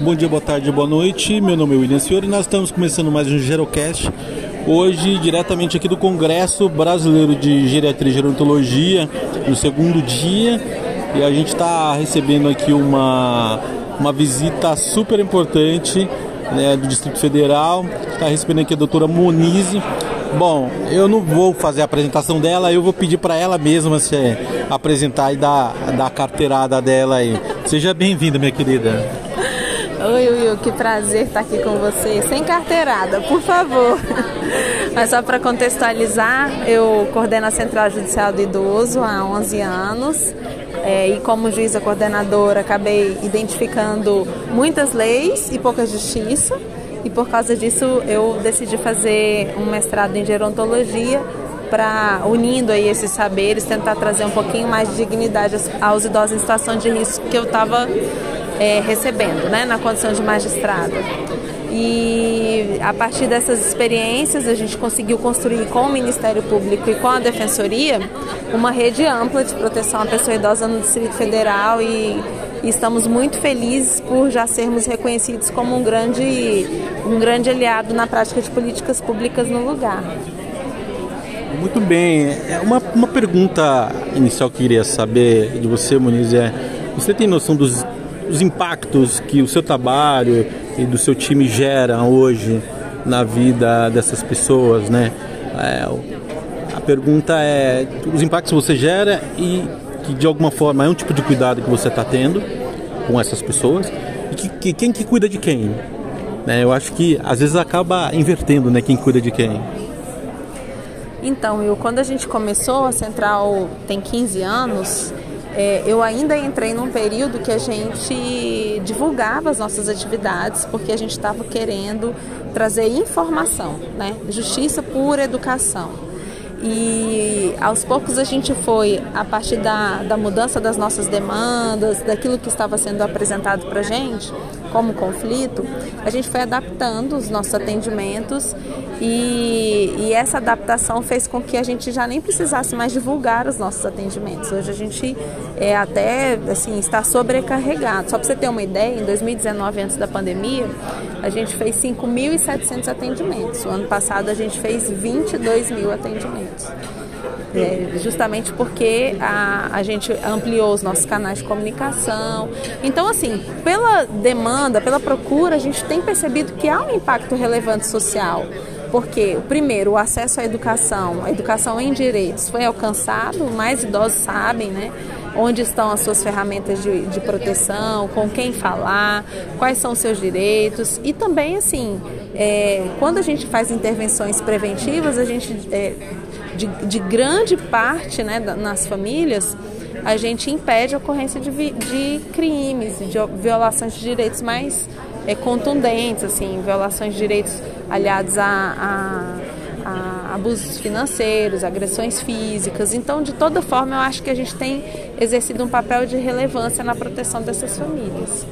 Bom dia, boa tarde, boa noite. Meu nome é William Fiore e nós estamos começando mais um Gerocast. Hoje, diretamente aqui do Congresso Brasileiro de Geriatria e Gerontologia, no segundo dia. E a gente está recebendo aqui uma, uma visita super importante né, do Distrito Federal. Está recebendo aqui a doutora Monize. Bom, eu não vou fazer a apresentação dela, eu vou pedir para ela mesma se apresentar e dar, dar a carteirada dela aí. Seja bem-vinda, minha querida. Oi, Will, que prazer estar aqui com você. Sem carteirada, por favor. Mas só para contextualizar, eu coordeno a Central Judicial do Idoso há 11 anos. É, e como juíza coordenadora, acabei identificando muitas leis e pouca justiça. E por causa disso, eu decidi fazer um mestrado em gerontologia para unindo aí esses saberes, tentar trazer um pouquinho mais de dignidade aos idosos em situação de risco que eu estava é, recebendo, né, na condição de magistrada. E a partir dessas experiências, a gente conseguiu construir com o Ministério Público e com a Defensoria uma rede ampla de proteção à pessoa idosa no Distrito Federal e, e estamos muito felizes por já sermos reconhecidos como um grande, um grande aliado na prática de políticas públicas no lugar. Muito bem. É uma, uma pergunta inicial que eu queria saber de você, Muniz, é: você tem noção dos, dos impactos que o seu trabalho e do seu time gera hoje na vida dessas pessoas, né? É, a pergunta é: os impactos que você gera e que de alguma forma é um tipo de cuidado que você está tendo com essas pessoas e que, que, quem que cuida de quem? Né? Eu acho que às vezes acaba invertendo, né? Quem cuida de quem. Então, eu, quando a gente começou, a Central tem 15 anos, é, eu ainda entrei num período que a gente divulgava as nossas atividades, porque a gente estava querendo trazer informação, né? Justiça por educação. E aos poucos a gente foi, a partir da, da mudança das nossas demandas, daquilo que estava sendo apresentado para a gente, como conflito, a gente foi adaptando os nossos atendimentos e, e, essa adaptação fez com que a gente já nem precisasse mais divulgar os nossos atendimentos. Hoje a gente é até assim está sobrecarregado. Só para você ter uma ideia, em 2019, antes da pandemia, a gente fez 5.700 atendimentos. O ano passado a gente fez 22 mil atendimentos. É, justamente porque a, a gente ampliou os nossos canais de comunicação. Então, assim, pela demanda, pela procura, a gente tem percebido que há um impacto relevante social. Porque, primeiro, o acesso à educação, a educação em direitos foi alcançado, mais idosos sabem, né? Onde estão as suas ferramentas de, de proteção, com quem falar, quais são os seus direitos. E também, assim, é, quando a gente faz intervenções preventivas, a gente, é, de, de, grande parte né, nas famílias, a gente impede a ocorrência de, de crimes, de violações de direitos mais é, contundentes, assim, violações de direitos aliados a, abusos financeiros, agressões físicas. Então, de toda forma, eu acho que a gente tem exercido um papel de relevância na proteção dessas famílias.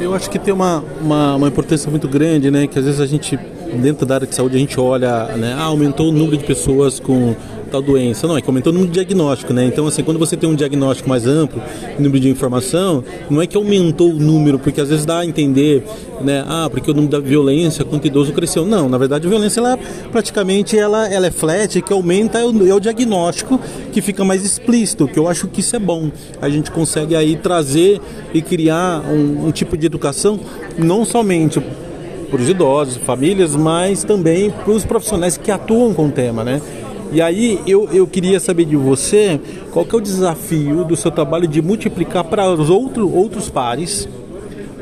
Eu acho que tem uma, uma, uma importância muito grande, né? Que às vezes a gente, dentro da área de saúde, a gente olha, né? Ah, aumentou o número de pessoas com tal doença. Não, é que aumentou o número de diagnóstico, né? Então, assim, quando você tem um diagnóstico mais amplo, número de informação, não é que aumentou o número, porque às vezes dá a entender, né? Ah, porque o número da violência contra idoso cresceu. Não, na verdade a violência, ela praticamente, ela, ela é flat, que aumenta é o, é o diagnóstico que fica mais explícito, que eu acho que isso é bom. A gente consegue aí trazer e criar um, um tipo de educação, não somente para os idosos, famílias, mas também para os profissionais que atuam com o tema, né? E aí eu, eu queria saber de você qual que é o desafio do seu trabalho de multiplicar para os outro, outros pares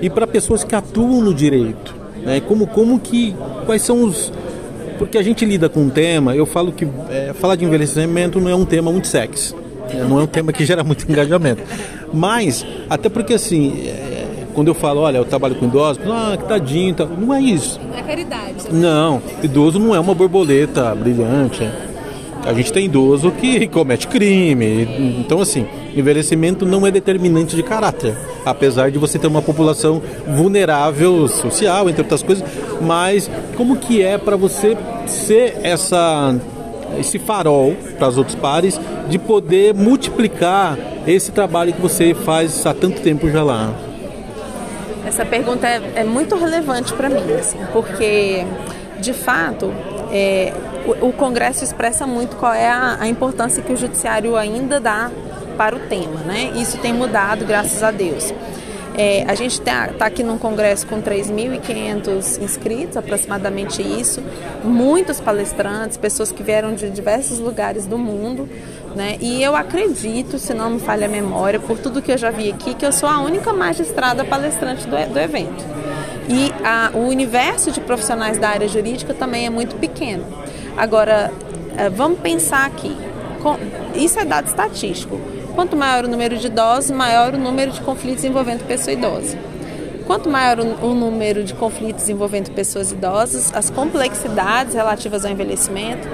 e para pessoas que atuam no direito. Né? Como, como que. Quais são os. Porque a gente lida com um tema, eu falo que é, falar de envelhecimento não é um tema muito sexy. Né? Não é um tema que gera muito engajamento. Mas, até porque assim, é, quando eu falo, olha, eu trabalho com idosos, ah, que tadinho, tá... não é isso. É caridade. Não, idoso não é uma borboleta brilhante. A gente tem idoso que comete crime. Então, assim, envelhecimento não é determinante de caráter. Apesar de você ter uma população vulnerável social, entre outras coisas. Mas como que é para você ser essa esse farol para os outros pares de poder multiplicar esse trabalho que você faz há tanto tempo já lá? Essa pergunta é, é muito relevante para mim, assim, porque de fato é, o, Congresso expressa muito qual é a, a importância que o Judiciário ainda dá para o tema, né? Isso tem mudado, graças a Deus. É, a gente está tá aqui num congresso com 3.500 inscritos, aproximadamente isso, muitos palestrantes, pessoas que vieram de diversos lugares do mundo, né? E eu acredito, se não me falha a memória, por tudo que eu já vi aqui, que eu sou a única magistrada palestrante do, do evento. E a, o universo de profissionais da área jurídica também é muito pequeno. Agora, é, vamos pensar aqui. Isso é dado estatístico. Quanto maior o número de idosos, maior o número de conflitos envolvendo pessoa idosa. Quanto maior o, número de conflitos envolvendo pessoas idosas, as complexidades relativas ao envelhecimento,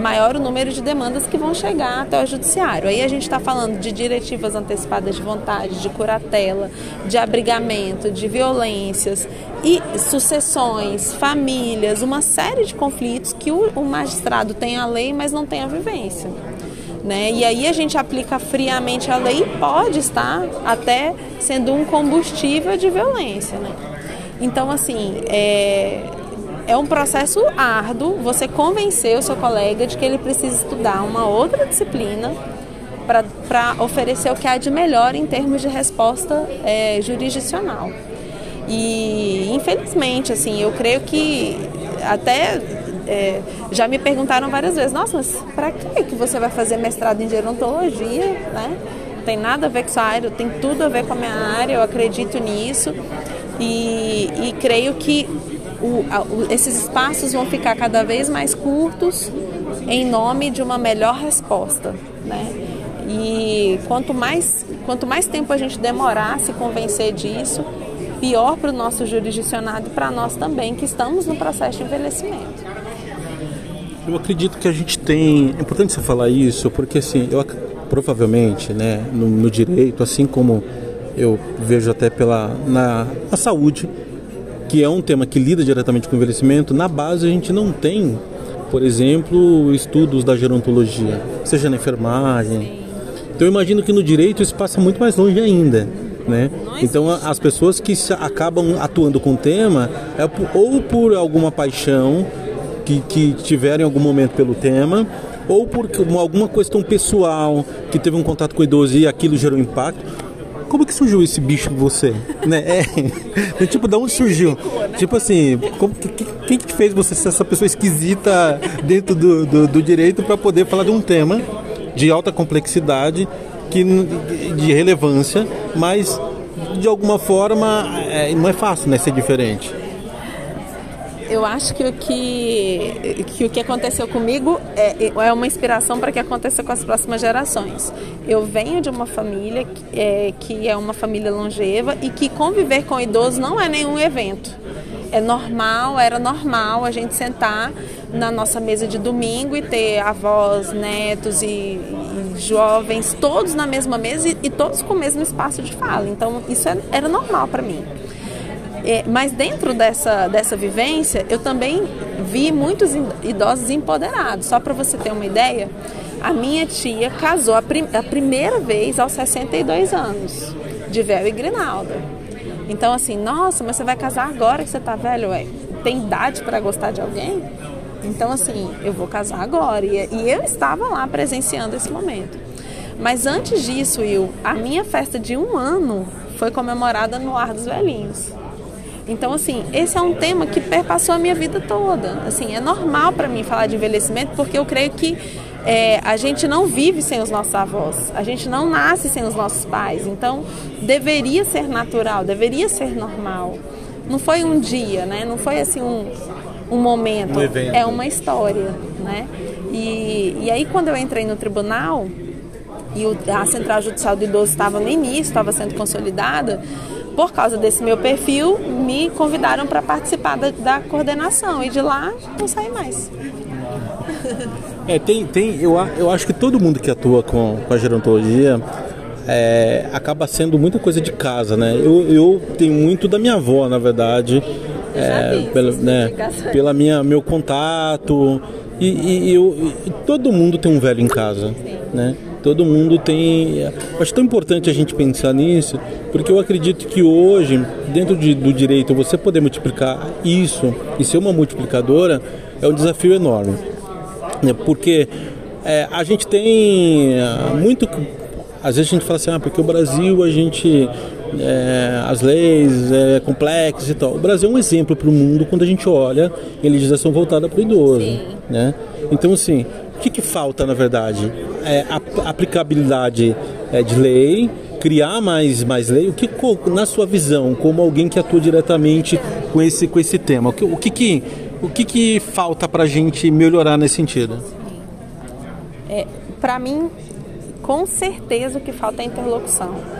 maior o número de demandas que vão chegar até o judiciário. Aí a gente está falando de diretivas antecipadas de vontade, de curatela, de abrigamento, de violências e sucessões, famílias, uma série de conflitos que o, magistrado tem a lei, mas não tem a vivência. Né? E aí a gente aplica friamente a lei e pode estar até sendo um combustível de violência. Né? Então, assim, é, é um processo árduo você convencer o seu colega de que ele precisa estudar uma outra disciplina para oferecer o que há de melhor em termos de resposta é, jurisdicional. E, infelizmente, assim, eu creio que até é, já me perguntaram várias vezes, nossa, mas para que que você vai fazer mestrado em gerontologia, né? Tem nada a ver com sua área, tem tudo a ver com a minha área, eu acredito nisso e, e creio que o, o, esses espaços vão ficar cada vez mais curtos em nome de uma melhor resposta, né? E quanto mais, quanto mais tempo a gente demorar a se convencer disso, pior para o nosso jurisdicionado e para nós também, que estamos no processo de envelhecimento. Eu acredito que a gente tem. É importante você falar isso, porque assim, eu provavelmente, né, no, no direito, assim como eu vejo até pela na, na saúde, que é um tema que lida diretamente com o envelhecimento, na base a gente não tem, por exemplo, estudos da gerontologia, seja na enfermagem. Então eu imagino que no direito isso passa muito mais longe ainda. Né? Então as pessoas que acabam atuando com o tema é ou por alguma paixão que, que tiveram em algum momento pelo tema, ou por alguma questão pessoal que teve um contato com o idoso e aquilo gerou impacto. Como que surgiu esse bicho em você? né? É, tipo, da onde surgiu? Tipo assim, como, que, quem que fez você ser essa pessoa esquisita dentro do, do, do direito para poder falar de um tema de alta complexidade, que, de relevância, mas de alguma forma é, não é fácil né, ser diferente eu acho que o que, que, o que aconteceu comigo é, é uma inspiração para que aconteça com as próximas gerações. Eu venho de uma família é, que é uma família longeva e que conviver com idoso não é nenhum evento. É normal, era normal a gente sentar na nossa mesa de domingo e ter avós, netos e, e jovens, todos na mesma mesa e, e, todos com o mesmo espaço de fala. Então, isso é, era normal para mim. É, mas dentro dessa, dessa vivência, eu também vi muitos idosos empoderados. Só para você ter uma ideia, a minha tia casou a, prim a primeira vez aos 62 anos, de véu e grinalda. Então, assim, nossa, mas você vai casar agora que você tá velho? Ué, tem idade para gostar de alguém? Então, assim, eu vou casar agora. E, e eu estava lá presenciando esse momento. Mas antes disso, a minha festa de um ano foi comemorada no Ar dos Velhinhos. Então, assim, esse é um tema que perpassou a minha vida toda. Assim, é normal para mim falar de envelhecimento porque eu creio que é, a gente não vive sem os nossos avós, a gente não nasce sem os nossos pais. Então, deveria ser natural, deveria ser normal. Não foi um dia, né? Não foi assim um, um momento. Um é uma história, né? E, e aí, quando eu entrei no tribunal e o, a Central Judicial do Idoso estava no início, estava sendo consolidada, por causa desse meu perfil, me convidaram para participar da, da, coordenação e de lá não saí mais. É, tem, tem eu, eu acho que todo mundo que atua com, com a gerontologia é, acaba sendo muita coisa de casa, né? Eu, eu tenho muito da minha avó, na verdade, é, pela, né, pela minha meu contato e, e, eu, e todo mundo tem um velho em casa, né? Todo mundo tem. Acho tão importante a gente pensar nisso, porque eu acredito que hoje, dentro de, do direito, você poder multiplicar isso e ser uma multiplicadora é um desafio enorme. Né? Porque é, a gente tem é, muito. Às vezes a gente fala assim, ah, porque o Brasil a gente. É, as leis é complexas e tal. O Brasil é um exemplo para o mundo quando a gente olha em legislação voltada para o idoso. Né? Então, assim, que, que falta na verdade? É a aplicabilidade é, de lei, criar mais, mais lei. O que, na sua visão, como alguém que atua diretamente com esse, com esse tema, o que, o que, que, o que, que falta para a gente melhorar nesse sentido? É, para mim, com certeza o que falta é interlocução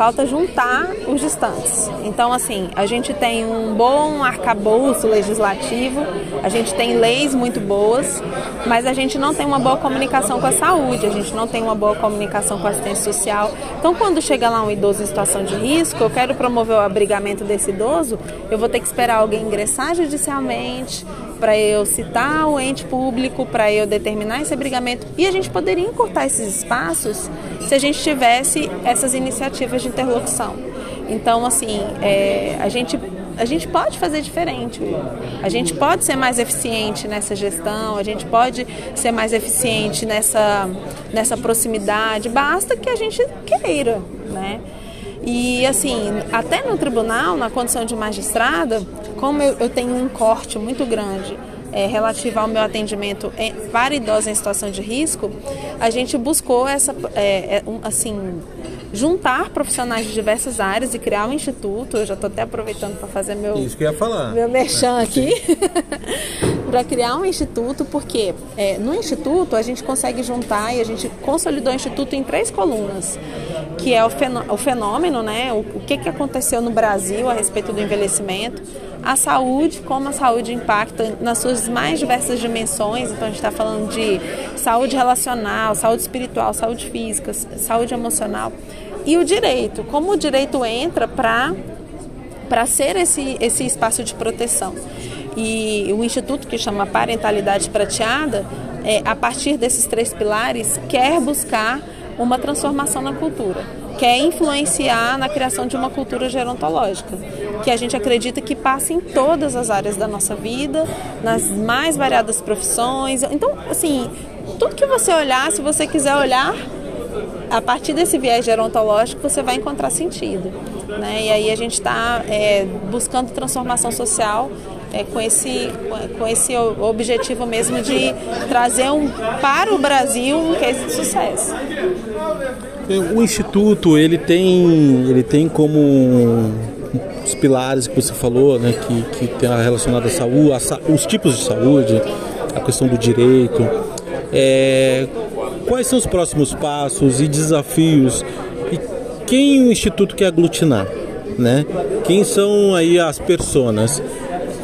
falta juntar os distantes. Então, assim, a gente tem um bom arcabouço legislativo, a gente tem leis muito boas, mas a gente não tem uma boa comunicação com a saúde, a gente não tem uma boa comunicação com a assistência social. Então, quando chega lá um idoso em situação de risco, eu quero promover o abrigamento desse idoso, eu vou ter que esperar alguém ingressar judicialmente, para eu citar o ente público, para eu determinar esse abrigamento. E a gente poderia encurtar esses espaços se a gente tivesse essas iniciativas de interlocução. Então, assim, é, a, gente, a gente pode fazer diferente. A gente pode ser mais eficiente nessa gestão, a gente pode ser mais eficiente nessa, nessa proximidade. Basta que a gente queira, né? E assim, até no tribunal, na condição de magistrada, como eu, eu tenho um corte muito grande é, relativo ao meu atendimento em, para idosos em situação de risco, a gente buscou essa, é, é, um, assim, juntar profissionais de diversas áreas e criar um instituto. Eu já estou até aproveitando para fazer meu, Isso que eu ia falar. meu merchan aqui. para criar um instituto, porque é, no instituto a gente consegue juntar e a gente consolidou o instituto em três colunas, que é o, fenômeno, né, o, o que, que aconteceu no Brasil a respeito do envelhecimento, a saúde, como a saúde impacta nas suas mais diversas dimensões. Então, a gente está falando de saúde relacional, saúde espiritual, saúde física, saúde emocional. E o direito, como o direito entra para ser esse, esse espaço de proteção. E o instituto que chama Parentalidade Prateada, é, a partir desses três pilares, quer buscar uma transformação na cultura, quer influenciar na criação de uma cultura gerontológica, que a gente acredita que passa em todas as áreas da nossa vida, nas mais variadas profissões. Então, assim, tudo que você olhar, se você quiser olhar a partir desse viés gerontológico, você vai encontrar sentido. Né? E aí a gente está é, buscando transformação social é, com, esse, com esse objetivo mesmo de trazer um, para o Brasil um case de sucesso. O Instituto, ele tem, ele tem como pilares que você falou, né, que, que tem relacionado à saúde, a, os tipos de saúde, a questão do direito. É, quais são os próximos passos e desafios e quem o Instituto quer aglutinar? Né? Quem são aí as pessoas?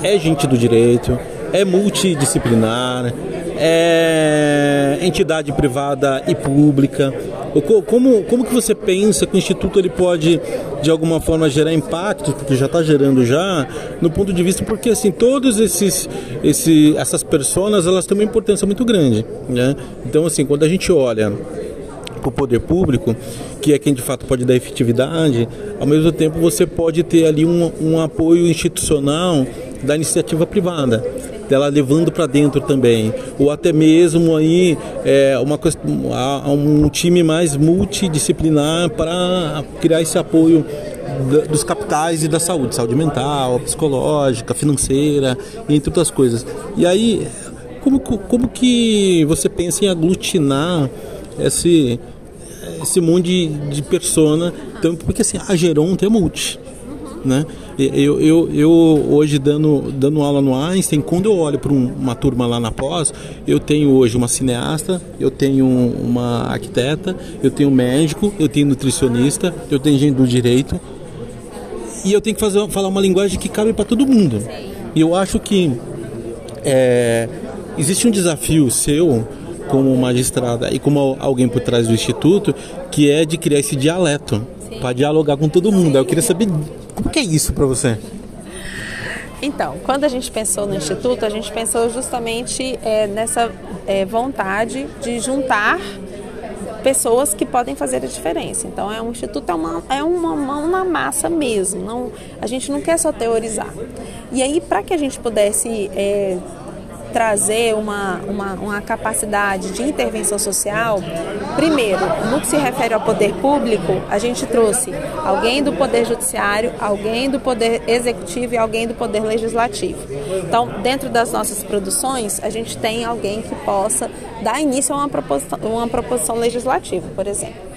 é gente do direito, é multidisciplinar, é entidade privada e pública. Como, como que você pensa que o Instituto ele pode, de alguma forma, gerar impacto, porque já está gerando já, no ponto de vista, porque assim, todas esses, esse, essas pessoas, elas têm uma importância muito grande. Né? Então, assim, quando a gente olha para o poder público, que é quem de fato pode dar efetividade, ao mesmo tempo você pode ter ali um, um apoio institucional da iniciativa privada dela levando para dentro também, ou até mesmo aí é, uma, um time mais multidisciplinar para criar esse apoio dos capitais e da saúde, saúde mental, psicológica, financeira, entre outras coisas. E aí, como, como que você pensa em aglutinar esse, esse monte de, de persona? Então, porque assim, a Geronto é multi né? Eu, eu, eu hoje dando, dando aula no Einstein, quando eu olho para um, uma turma lá na pós, eu tenho hoje uma cineasta, eu tenho uma arquiteta, eu tenho um médico, eu tenho nutricionista, eu tenho gente do direito e eu tenho que fazer, falar uma linguagem que cabe para todo mundo. E eu acho que é, existe um desafio seu como magistrada e como alguém por trás do instituto que é de criar esse dialeto para dialogar com todo mundo. Eu queria saber como que é isso para você? Então, quando a gente pensou no Instituto, a gente pensou justamente é, nessa é, vontade de juntar pessoas que podem fazer a diferença. Então, é um instituto é uma, é uma mão na massa mesmo. Não, a gente não quer só teorizar. E aí, para que a gente pudesse é, trazer uma, uma, uma, capacidade de intervenção social, primeiro, no que se refere ao poder público, a gente trouxe alguém do Poder Judiciário, alguém do Poder Executivo e alguém do Poder Legislativo. Então, dentro das nossas produções, a gente tem alguém que possa dar início a uma proposição, uma proposição legislativa, por exemplo.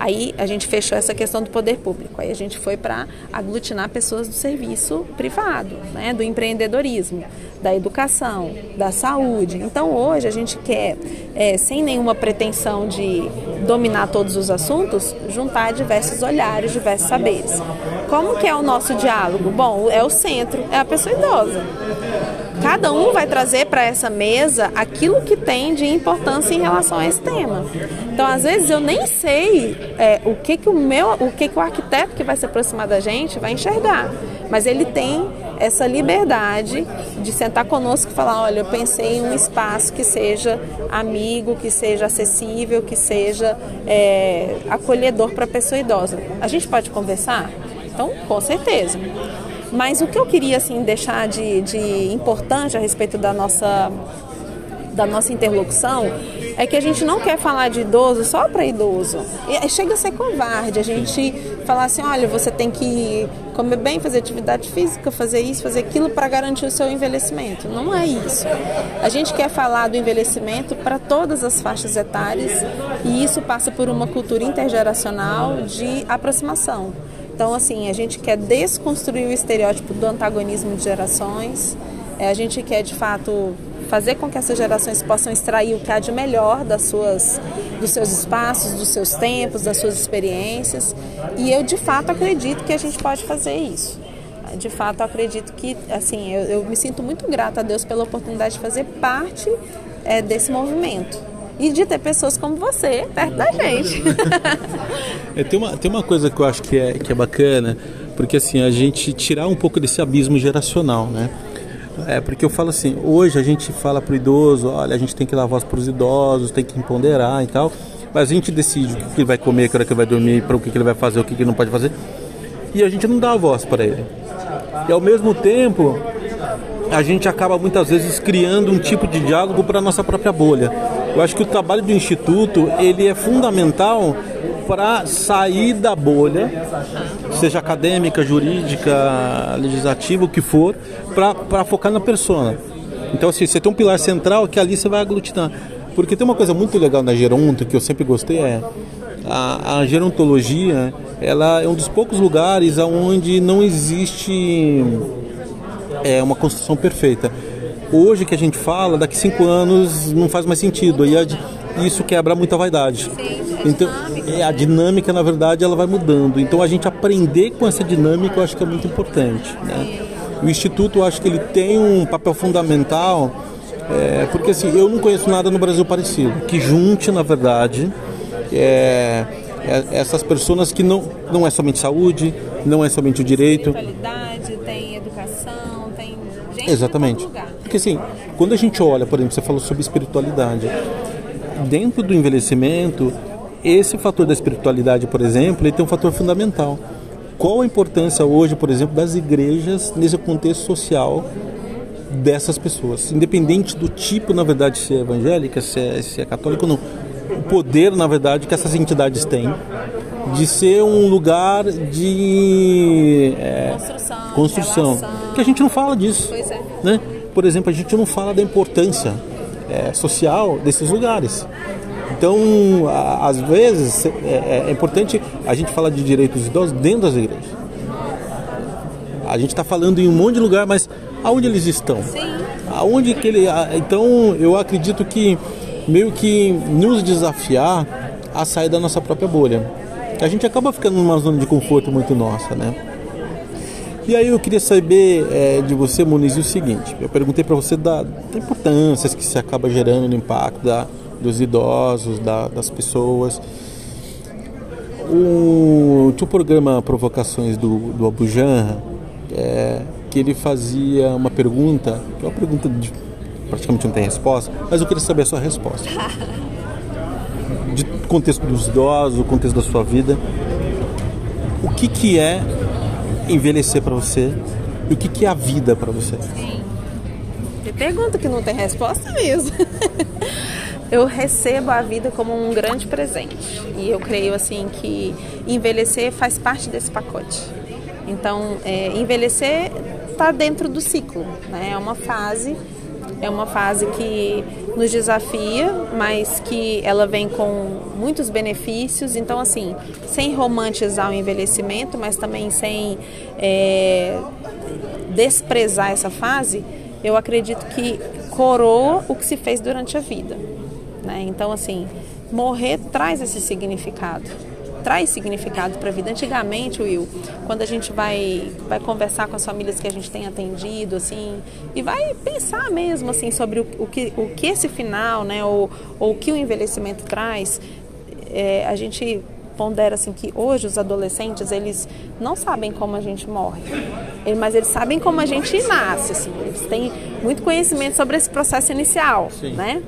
Aí a gente fechou essa questão do poder público. Aí a gente foi para aglutinar pessoas do serviço privado, né, do empreendedorismo, da educação, da saúde. Então hoje a gente quer, é, sem nenhuma pretensão de dominar todos os assuntos, juntar diversos olhares, diversos saberes. Como que é o nosso diálogo? Bom, é o centro, é a pessoa idosa. Cada um vai trazer para essa mesa aquilo que tem de importância em relação a esse tema. Então, às vezes eu nem sei é, o que que o meu, o que que o arquiteto que vai se aproximar da gente vai enxergar, mas ele tem essa liberdade de sentar conosco e falar, olha, eu pensei em um espaço que seja amigo, que seja acessível, que seja é, acolhedor para a pessoa idosa. A gente pode conversar? Então, com certeza. Mas o que eu queria assim deixar de, de importante a respeito da nossa da nossa interlocução é que a gente não quer falar de idoso só para idoso. E chega a ser covarde a gente falar assim, olha, você tem que comer bem, fazer atividade física, fazer isso, fazer aquilo para garantir o seu envelhecimento. Não é isso. A gente quer falar do envelhecimento para todas as faixas etárias e isso passa por uma cultura intergeracional de aproximação. Então, assim, a gente quer desconstruir o estereótipo do antagonismo de gerações, é, a gente quer, de fato, fazer com que essas gerações possam extrair o que há de melhor das suas, dos seus espaços, dos seus tempos, das suas experiências. E eu, de fato, acredito que a gente pode fazer isso. De fato, acredito que, assim, eu, eu me sinto muito grata a Deus pela oportunidade de fazer parte é, desse movimento e de ter pessoas como você perto da gente. é, tem, uma, tem uma coisa que eu acho que é, que é bacana, porque assim, a gente tirar um pouco desse abismo geracional, né? É porque eu falo assim, hoje a gente fala pro idoso, olha, a gente tem que dar voz para os idosos, tem que empoderar e tal, mas a gente decide o que ele vai comer, que hora que ele vai dormir, para o que ele vai fazer, o que ele não pode fazer, e a gente não dá a voz para ele. E ao mesmo tempo, a gente acaba muitas vezes criando um tipo de diálogo para nossa própria bolha. Eu acho que o trabalho do instituto ele é fundamental para sair da bolha, seja acadêmica, jurídica, legislativa, o que for, para focar na persona. Então, assim, você tem um pilar central que ali você vai aglutinar. Porque tem uma coisa muito legal na geronto que eu sempre gostei é a, a gerontologia, ela é um dos poucos lugares onde não existe é, uma construção perfeita hoje que a gente fala, daqui cinco anos não faz mais sentido. E isso quebra muita vaidade. Então, é, a dinâmica, na verdade, ela vai mudando. Então, a gente aprender com essa dinâmica, eu acho que é muito importante. Né? O Instituto, eu acho que ele tem um papel fundamental, é, porque assim, eu não conheço nada no Brasil parecido, que junte, na verdade, é, é, essas pessoas que não, não é somente saúde, não é somente o direito. Tem tem educação, tem gente Exatamente. Porque assim, quando a gente olha, por exemplo, você falou sobre espiritualidade, dentro do envelhecimento, esse fator da espiritualidade, por exemplo, ele tem um fator fundamental. Qual a importância hoje, por exemplo, das igrejas nesse contexto social dessas pessoas? Independente do tipo, na verdade, se é evangélica, se é, se é católica ou não. O poder, na verdade, que essas entidades têm de ser um lugar de é, construção, construção. que a gente não fala disso. Pois é. Né? Por exemplo, a gente não fala da importância é, social desses lugares. Então, a, às vezes, é, é, é, importante a gente falar de direitos idosos dentro das igrejas. A gente está falando em um monte de lugar, mas aonde eles estão? Sim. Aonde que ele. Então, eu acredito que meio que nos desafiar a sair da nossa própria bolha. A gente acaba ficando numa zona de conforto muito nossa, né? E aí eu queria saber é, de você, Muniz, o seguinte. Eu perguntei para você da, da importância que se acaba gerando no impacto da, dos idosos, da, das pessoas. O, tinha programa Provocações do, do Abujan, é, que ele fazia uma pergunta, que é uma pergunta de praticamente não tem resposta, mas eu queria saber a sua resposta. de contexto dos idosos, o contexto da sua vida. O que, que é envelhecer para você e o que, que é a vida para você? Sim. Pergunta que não tem resposta mesmo. eu recebo a vida como um grande presente e eu creio assim que envelhecer faz parte desse pacote. Então, é, envelhecer está dentro do ciclo, né? É uma fase, é uma fase que nos desafia, mas que ela vem com muitos benefícios. Então, assim, sem romantizar o envelhecimento, mas também sem é, desprezar essa fase, eu acredito que coroa o que se fez durante a vida. Né? Então, assim, morrer traz esse significado traz significado para a vida. Antigamente, Will, quando a gente vai, vai conversar com as famílias que a gente tem atendido, assim, e vai pensar mesmo, assim, sobre o, o que, o que esse final, né, ou, ou o que o envelhecimento traz, é, a gente pondera assim que hoje os adolescentes eles não sabem como a gente morre, mas eles sabem como a gente nasce, assim, eles têm muito conhecimento sobre esse processo inicial, Sim. né?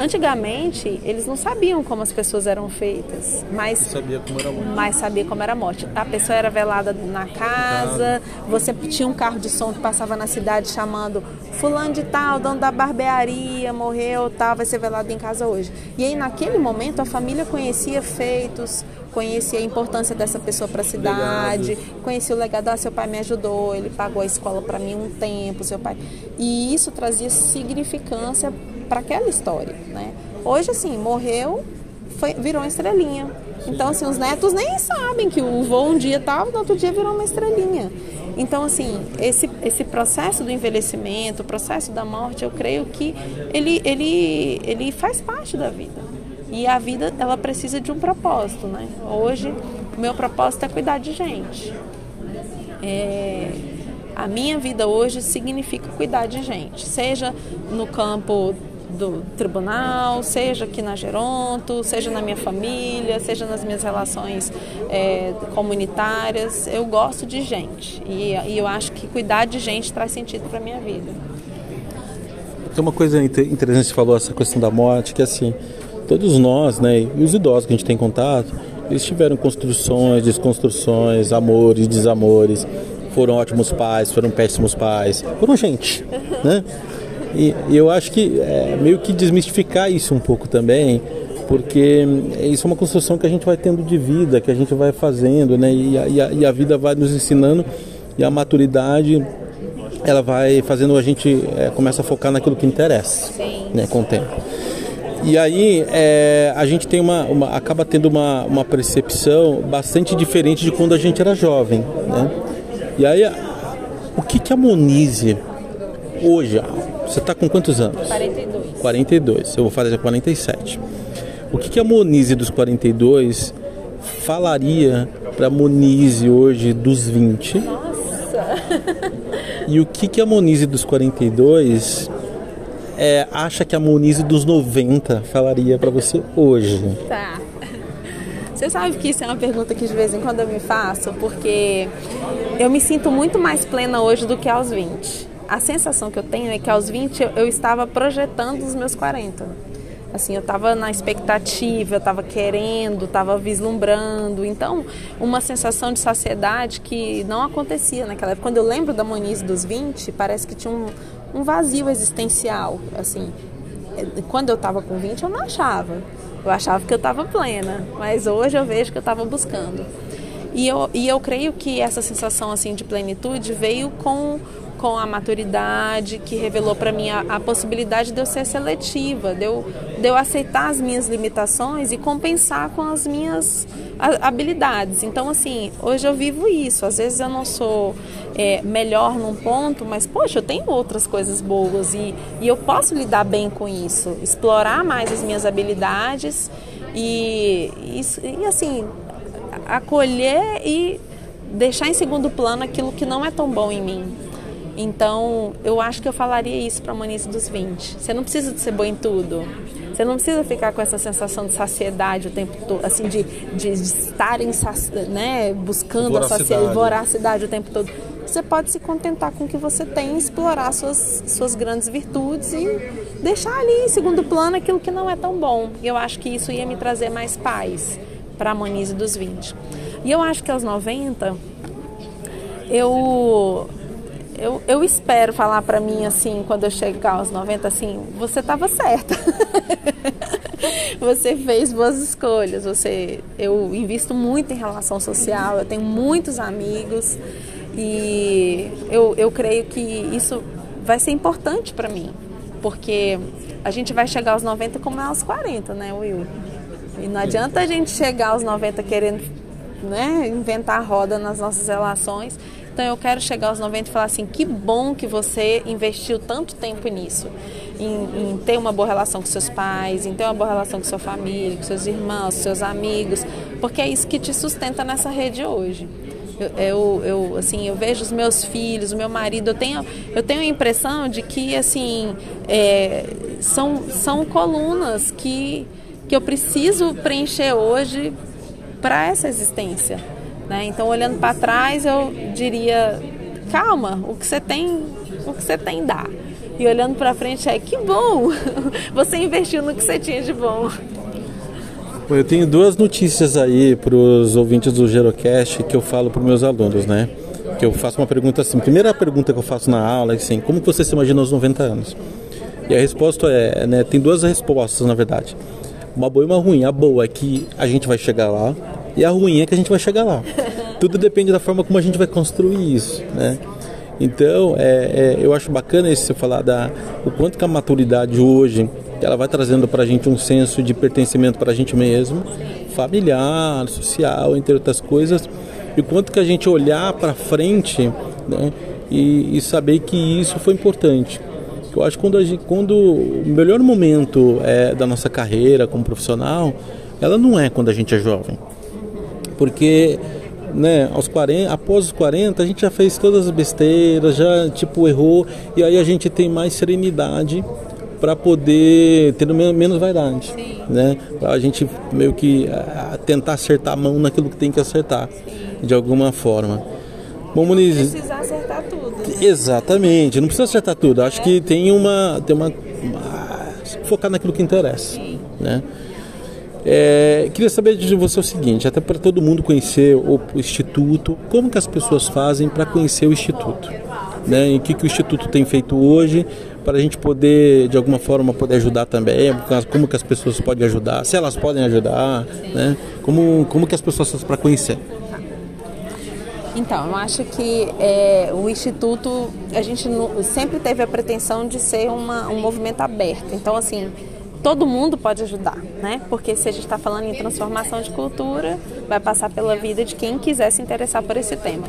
Antigamente, eles não sabiam como as pessoas eram feitas, mas sabia como era a morte. Mas sabia como era a morte. A pessoa era velada na casa, você tinha um carro de som que passava na cidade chamando fulano de tal, dono da barbearia, morreu, tal, vai ser velado em casa hoje. E aí naquele momento a família conhecia feitos, conhecia a importância dessa pessoa para a cidade, legado. conhecia o legado, ah, seu pai me ajudou, ele pagou a escola para mim um tempo, seu pai. E isso trazia significância para aquela história, né? Hoje, assim, morreu, foi, virou uma estrelinha. Então, assim, os netos nem sabem que o vô um dia estava, no outro dia virou uma estrelinha. Então, assim, esse, esse processo do envelhecimento, o processo da morte, eu creio que ele, ele, ele faz parte da vida. E a vida, ela precisa de um propósito, né? Hoje, o meu propósito é cuidar de gente. É, a minha vida hoje significa cuidar de gente, seja no campo do tribunal, seja aqui na Geronto, seja na minha família, seja nas minhas relações é, comunitárias. Eu gosto de gente e, e, eu acho que cuidar de gente traz sentido para minha vida. Tem uma coisa interessante que você falou, essa questão da morte, que assim, todos nós, né, e os idosos que a gente tem contato, eles tiveram construções, desconstruções, amores, desamores, foram ótimos pais, foram péssimos pais, foram gente, né? E, e eu acho que é, meio que desmistificar isso um pouco também, porque isso é uma construção que a gente vai tendo de vida, que a gente vai fazendo, né? E a, e a, e a vida vai nos ensinando e a maturidade ela vai fazendo a gente é, começa a focar naquilo que interessa, Sim. né? Com o tempo. E aí é, a gente tem uma, uma, acaba tendo uma, uma percepção bastante diferente de quando a gente era jovem, né? E aí o que que a Monize hoje, você está com quantos anos? 42. 42. Eu vou fazer 47. O que, que a Monize dos 42 falaria para a Monize hoje dos 20? Nossa! E o que, que a Monize dos 42 é, acha que a Monize dos 90 falaria para você hoje? Tá. Você sabe que isso é uma pergunta que de vez em quando eu me faço, porque eu me sinto muito mais plena hoje do que aos 20 a sensação que eu tenho é que aos 20 eu, estava projetando os meus 40. Assim, eu estava na expectativa, eu estava querendo, estava vislumbrando. Então, uma sensação de saciedade que não acontecia naquela época. Quando eu lembro da Moniz dos 20, parece que tinha um, um vazio existencial. Assim, quando eu estava com 20, eu não achava. Eu achava que eu estava plena, mas hoje eu vejo que eu estava buscando. E eu, e eu creio que essa sensação assim de plenitude veio com com a maturidade, que revelou para mim a, a, possibilidade de eu ser seletiva, de eu, de eu aceitar as minhas limitações e compensar com as minhas habilidades. Então, assim, hoje eu vivo isso. Às vezes eu não sou é, melhor num ponto, mas, poxa, eu tenho outras coisas boas e, e eu posso lidar bem com isso, explorar mais as minhas habilidades e, e, e assim, acolher e deixar em segundo plano aquilo que não é tão bom em mim. Então, eu acho que eu falaria isso para a Manice dos 20. Você não precisa de ser boa em tudo. Você não precisa ficar com essa sensação de saciedade o tempo todo, assim, de, de, de estar em, né, buscando voracidade. a saciedade, voracidade o tempo todo. você pode se contentar com o que você tem, explorar suas, suas grandes virtudes e deixar ali em segundo plano aquilo que não é tão bom. Eu acho que isso ia me trazer mais paz para a Monize dos 20. E eu acho que aos 90 eu eu, eu espero falar para mim assim, quando eu chegar aos 90, assim, você estava certa. você fez boas escolhas. Você, eu invisto muito em relação social, eu tenho muitos amigos e eu, eu creio que isso vai ser importante para mim, porque a gente vai chegar aos 90 como é aos 40, né, Will? E não adianta a gente chegar aos 90 querendo né, inventar roda nas nossas relações então eu quero chegar aos 90 e falar assim: que bom que você investiu tanto tempo nisso. Em, em, ter uma boa relação com seus pais, em ter uma boa relação com sua família, com seus irmãos, seus amigos, porque é isso que te sustenta nessa rede hoje. Eu, eu, eu, assim, eu vejo os meus filhos, o meu marido, eu tenho, eu tenho a impressão de que assim é, são, são colunas que, que eu preciso preencher hoje para essa existência. Né? Então, olhando para trás, eu diria: calma, o que você tem, o que você tem dá. E olhando para frente é que bom, você investiu no que você tinha de bom. Eu tenho duas notícias aí para os ouvintes do Gerocast que eu falo para meus alunos, né? Que eu faço uma pergunta assim. Primeira pergunta que eu faço na aula é assim: como você se imagina aos 90 anos? E a resposta é, né? Tem duas respostas na verdade. Uma boa e uma ruim. A boa é que a gente vai chegar lá, e a ruim é que a gente vai chegar lá. Tudo depende da forma como a gente vai construir isso, né? Então, é, é, eu acho bacana esse você falar da o quanto que a maturidade hoje ela vai trazendo para a gente um senso de pertencimento para a gente mesmo, familiar, social, entre outras coisas, e quanto que a gente olhar para frente, né, e, e, saber que isso foi importante. Eu acho que quando, gente, quando o melhor momento é, da nossa carreira como profissional, ela não é quando a gente é jovem porque né, aos 40, após os 40 a gente já fez todas as besteiras, já tipo errou e aí a gente tem mais serenidade para poder ter menos vaidade, Sim. né? Para a gente meio que a, tentar acertar a mão naquilo que tem que acertar, Sim. de alguma forma. Bom, Muniz, não precisa acertar tudo. Né? Exatamente, não precisa acertar tudo. Acho é. que tem uma, tem uma, uma focar naquilo que interessa, Sim. né? É, queria saber de você o seguinte, até para todo mundo conhecer o Instituto, como que as pessoas fazem para conhecer o Instituto? Né? E o que, que o Instituto tem feito hoje para a gente poder, de alguma forma, poder ajudar também, como que as pessoas podem ajudar, se elas podem ajudar, né? como, como que as pessoas fazem para conhecer? Então, eu acho que é, o Instituto, a gente sempre teve a pretensão de ser uma, um movimento aberto. Então, assim, todo mundo pode ajudar, né? Porque se a gente está falando em transformação de cultura, vai passar pela vida de quem quiser se interessar por esse tema.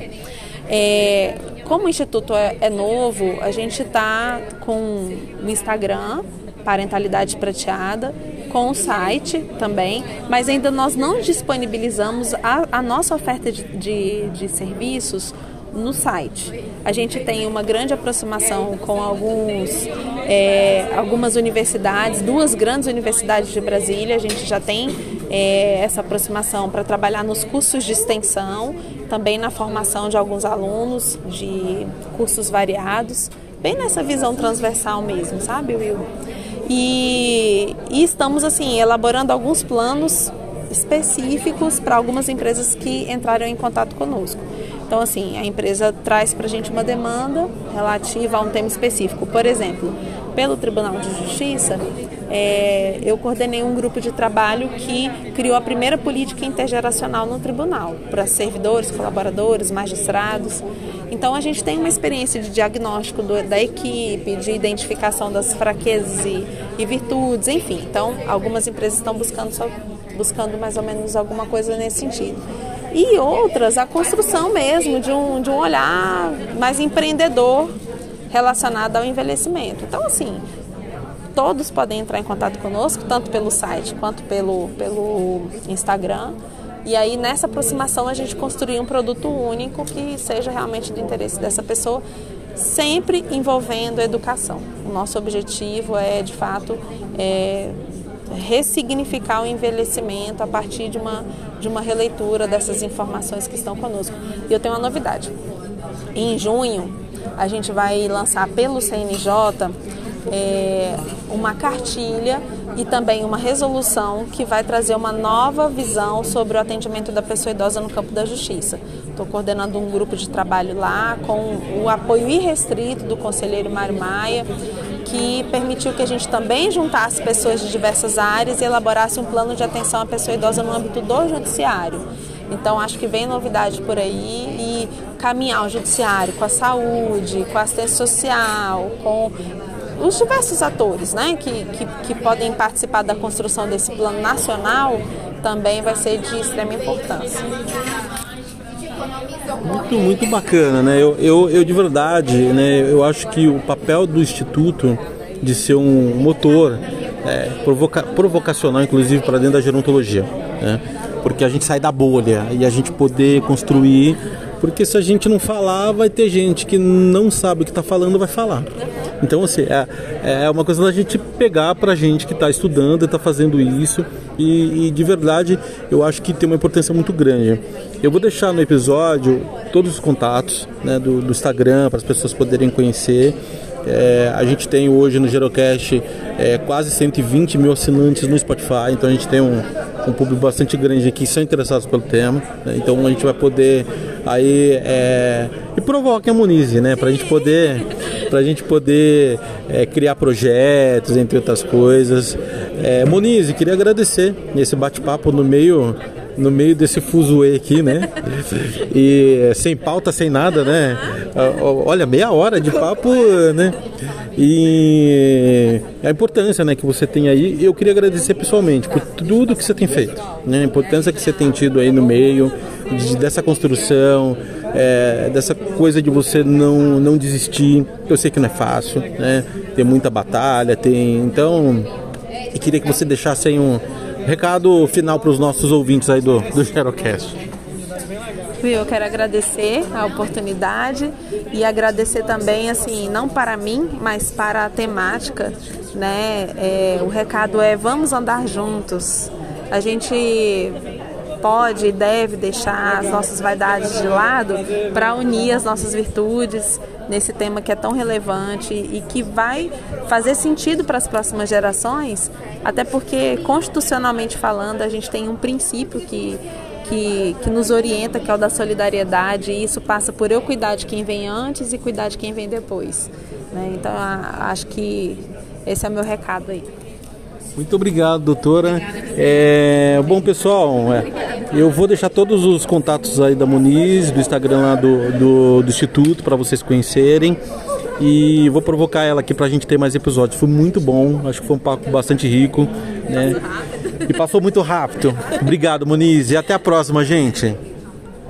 É, como o Instituto é, é novo, a gente está com o Instagram, Parentalidade Prateada, com o site também, mas ainda nós não disponibilizamos a, a nossa oferta de, de, de serviços no site. A gente tem uma grande aproximação com alguns, é, algumas universidades, duas grandes universidades de Brasília. A gente já tem é, essa aproximação para trabalhar nos cursos de extensão, também na formação de alguns alunos de cursos variados, bem nessa visão transversal mesmo, sabe, Will? E, e estamos assim elaborando alguns planos específicos para algumas empresas que entraram em contato conosco. Então, assim, a empresa traz para a gente uma demanda relativa a um tema específico. Por exemplo, pelo Tribunal de Justiça, é, eu coordenei um grupo de trabalho que criou a primeira política intergeracional no tribunal, para servidores, colaboradores, magistrados. Então, a gente tem uma experiência de diagnóstico do, da equipe, de identificação das fraquezas e, e virtudes, enfim. Então, algumas empresas estão buscando, só, buscando mais ou menos alguma coisa nesse sentido e outras a construção mesmo de um, de um olhar mais empreendedor relacionado ao envelhecimento. Então, assim, todos podem entrar em contato conosco, tanto pelo site quanto pelo, pelo Instagram. E aí, nessa aproximação, a gente construir um produto único que seja realmente do interesse dessa pessoa, sempre envolvendo educação. O nosso objetivo é, de fato, é, ressignificar o envelhecimento a partir de uma, de uma releitura dessas informações que estão conosco. E eu tenho uma novidade. em junho, a gente vai lançar pelo CNJ é, uma cartilha e também uma resolução que vai trazer uma nova visão sobre o atendimento da pessoa idosa no campo da justiça. Estou coordenando um grupo de trabalho lá com o apoio irrestrito do conselheiro Mário Maia, que permitiu que a gente também juntasse pessoas de diversas áreas e elaborasse um plano de atenção à pessoa idosa no âmbito do judiciário. Então acho que vem novidade por aí e caminhar o judiciário com a saúde, com a assistência social, com os diversos atores né, que, que, que, podem participar da construção desse plano nacional também vai ser de extrema importância. Muito, muito bacana, né? Eu, eu, eu de verdade, né, eu acho que o papel do Instituto de ser um motor é, provoca, provocacional, inclusive, para dentro da gerontologia. Né? Porque a gente sai da bolha e a gente poder construir. Porque se a gente não falar, vai ter gente que não sabe o que está falando, vai falar. Então, assim, é, é uma coisa da gente pegar para a gente que está estudando e está fazendo isso. E, e, de verdade, eu acho que tem uma importância muito grande. Eu vou deixar no episódio todos os contatos né, do, do Instagram para as pessoas poderem conhecer. É, a gente tem hoje no Gerocast é, quase 120 mil assinantes no Spotify, então a gente tem um, um público bastante grande aqui são interessados pelo tema. Né? Então a gente vai poder aí é, e provoque a Munize, né? Para a gente poder, pra gente poder é, criar projetos, entre outras coisas. É, Munize, queria agradecer esse bate-papo no meio no meio desse fuzuê aqui, né? E sem pauta, sem nada, né? Olha, meia hora de papo, né? E a importância né, que você tem aí, eu queria agradecer pessoalmente por tudo que você tem feito, né? A importância que você tem tido aí no meio, de, dessa construção, é, dessa coisa de você não, não desistir. Eu sei que não é fácil, né? Tem muita batalha, tem. Então, eu queria que você deixasse aí um recado final para os nossos ouvintes aí do, do Xerocast. Eu quero agradecer a oportunidade e agradecer também, assim, não para mim, mas para a temática, né? É, o recado é vamos andar juntos. A gente pode e deve deixar as nossas vaidades de lado para unir as nossas virtudes nesse tema que é tão relevante e que vai fazer sentido para as próximas gerações, até porque constitucionalmente falando a gente tem um princípio que que, que, nos orienta, que é o da solidariedade, e isso passa por eu cuidar de quem vem antes e cuidar de quem vem depois. Né? Então, acho que esse é o meu recado aí. Muito obrigado, doutora. É, bom, pessoal, é, eu vou deixar todos os contatos aí da Muniz, do Instagram lá do, do, do Instituto, para vocês conhecerem. E vou provocar ela aqui para a gente ter mais episódios. Foi muito bom, acho que foi um papo bastante rico. Né? E passou muito rápido. Obrigado, Muniz, e até a próxima, gente.